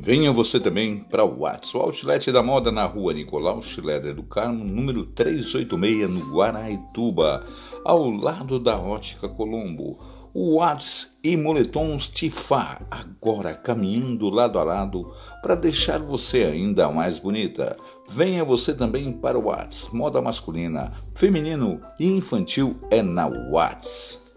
Venha você também para o Whats, o Outlet da Moda na rua Nicolau Schileder do Carmo, número 386, no Guaraituba, ao lado da Ótica Colombo. O Whats e Moletons Tifá, agora caminhando lado a lado para deixar você ainda mais bonita. Venha você também para o Whats, moda masculina, feminino e infantil é na Whats.